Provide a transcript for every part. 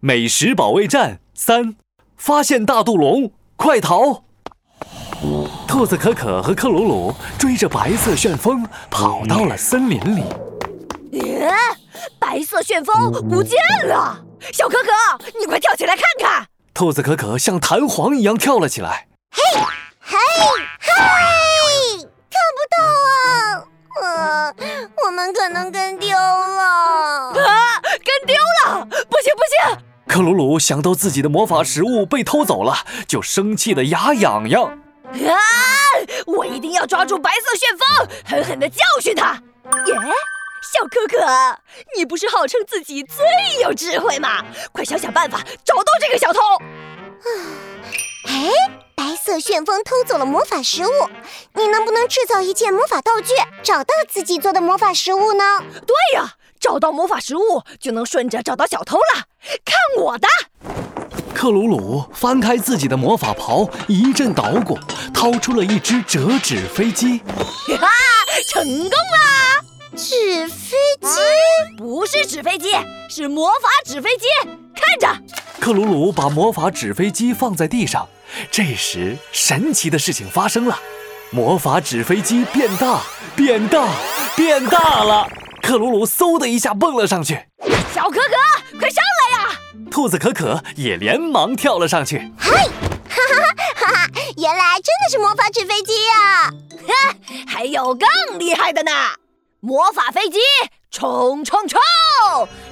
美食保卫战三，发现大肚龙，快逃！兔子可可和克鲁鲁追着白色旋风跑到了森林里。耶！白色旋风不见了！小可可，你快跳起来看看！兔子可可像弹簧一样跳了起来。嘿，嘿，嘿！看不到啊！呃，我们可能跟丢了。啊，跟丢了！不行不行！克鲁鲁想到自己的魔法食物被偷走了，就生气的牙痒痒。啊！我一定要抓住白色旋风，狠狠的教训他！耶！小可可，你不是号称自己最有智慧吗？快想想办法找到这个小偷！啊哎，白色旋风偷走了魔法食物，你能不能制造一件魔法道具，找到自己做的魔法食物呢？对呀，找到魔法食物就能顺着找到小偷了。看我的！克鲁鲁翻开自己的魔法袍，一阵捣鼓，掏出了一只折纸飞机。哈，成功啦！纸飞机不是纸飞机，是魔法纸飞机。看着，克鲁鲁把魔法纸飞机放在地上。这时，神奇的事情发生了，魔法纸飞机变大，变大，变大了。克鲁鲁嗖的一下蹦了上去。小可可，快上来呀！兔子可可也连忙跳了上去。嗨，哈哈哈哈！原来真的是魔法纸飞机呀！哈，还有更厉害的呢！魔法飞机，冲冲冲！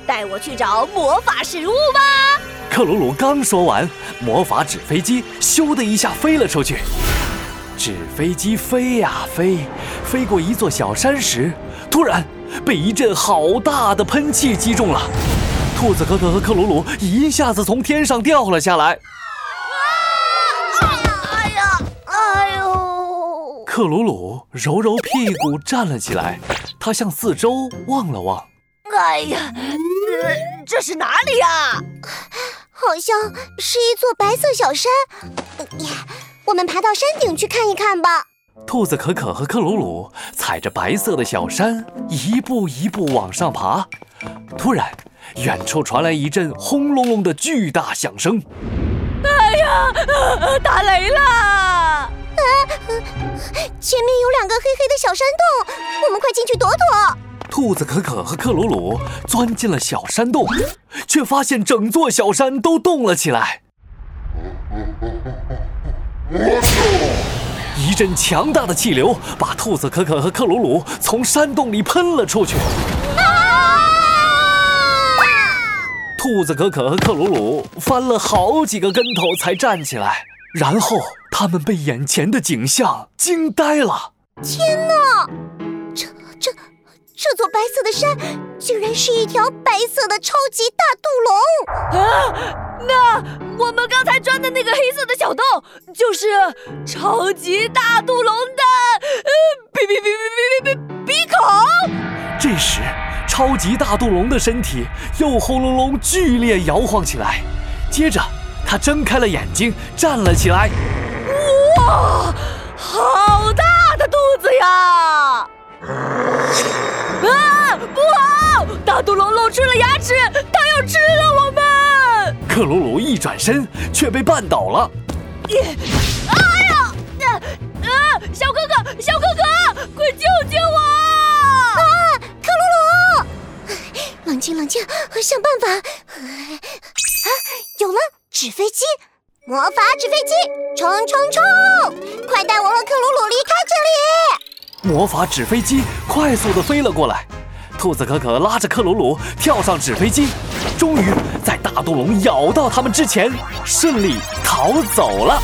带我去找魔法食物吧！克鲁鲁刚说完，魔法纸飞机咻的一下飞了出去。纸飞机飞呀飞，飞过一座小山时，突然被一阵好大的喷气击中了。兔子哥哥和克鲁鲁一下子从天上掉了下来。哎呀，哎呦！克鲁鲁揉揉屁股站了起来，他向四周望了望。哎呀，呃，这是哪里呀？好像是一座白色小山。呀，我们爬到山顶去看一看吧。兔子可可和克鲁鲁踩着白色的小山，一步一步往上爬。突然，远处传来一阵轰隆隆的巨大响声。哎呀，打雷了！啊，前面有两个黑黑的小山洞，我们快进去躲躲。兔子可可和克鲁鲁钻进了小山洞，却发现整座小山都动了起来。一阵强大的气流把兔子可可和克鲁鲁从山洞里喷了出去。兔子可可和克鲁鲁翻了好几个跟头才站起来，然后他们被眼前的景象惊呆了。天哪，这这这座白色的山竟然是一条白色的超级大肚龙啊！那我们刚才钻的那个黑色的小洞，就是超级大肚龙的呃鼻鼻鼻鼻鼻鼻鼻孔。这时。超级大肚龙的身体又轰隆隆剧烈摇晃起来，接着它睁开了眼睛，站了起来。哇，好大的肚子呀！啊，不好！大肚龙露出了牙齿，它要吃了我们！克鲁鲁一转身，却被绊倒了。哎呀！啊，小哥哥，小哥哥，快救救我！啊！克鲁鲁冷静，冷静，想办法！啊，有了，纸飞机，魔法纸飞机，冲冲冲！快带我和克鲁鲁离开这里！魔法纸飞机快速的飞了过来，兔子可可拉着克鲁鲁跳上纸飞机，终于在大毒龙咬到他们之前顺利逃走了。